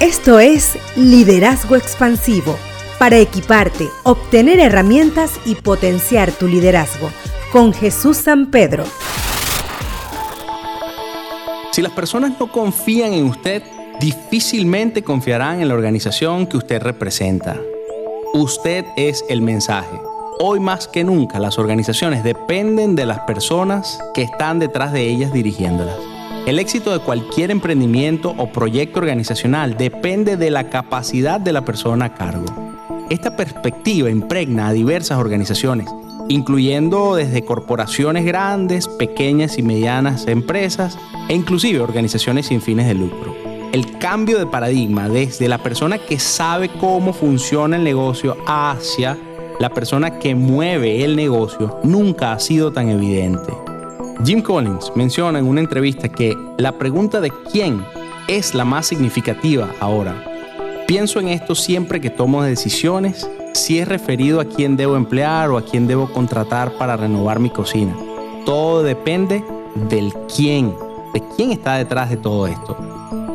Esto es Liderazgo Expansivo, para equiparte, obtener herramientas y potenciar tu liderazgo, con Jesús San Pedro. Si las personas no confían en usted, difícilmente confiarán en la organización que usted representa. Usted es el mensaje. Hoy más que nunca las organizaciones dependen de las personas que están detrás de ellas dirigiéndolas. El éxito de cualquier emprendimiento o proyecto organizacional depende de la capacidad de la persona a cargo. Esta perspectiva impregna a diversas organizaciones, incluyendo desde corporaciones grandes, pequeñas y medianas empresas e inclusive organizaciones sin fines de lucro. El cambio de paradigma desde la persona que sabe cómo funciona el negocio hacia la persona que mueve el negocio nunca ha sido tan evidente. Jim Collins menciona en una entrevista que la pregunta de quién es la más significativa ahora. Pienso en esto siempre que tomo decisiones, si es referido a quién debo emplear o a quién debo contratar para renovar mi cocina. Todo depende del quién, de quién está detrás de todo esto.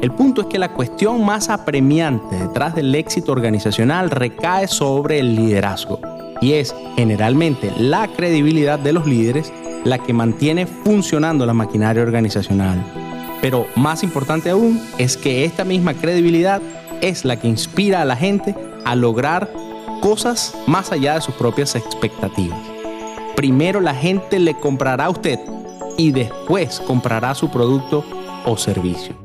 El punto es que la cuestión más apremiante detrás del éxito organizacional recae sobre el liderazgo y es generalmente la credibilidad de los líderes la que mantiene funcionando la maquinaria organizacional. Pero más importante aún es que esta misma credibilidad es la que inspira a la gente a lograr cosas más allá de sus propias expectativas. Primero la gente le comprará a usted y después comprará su producto o servicio.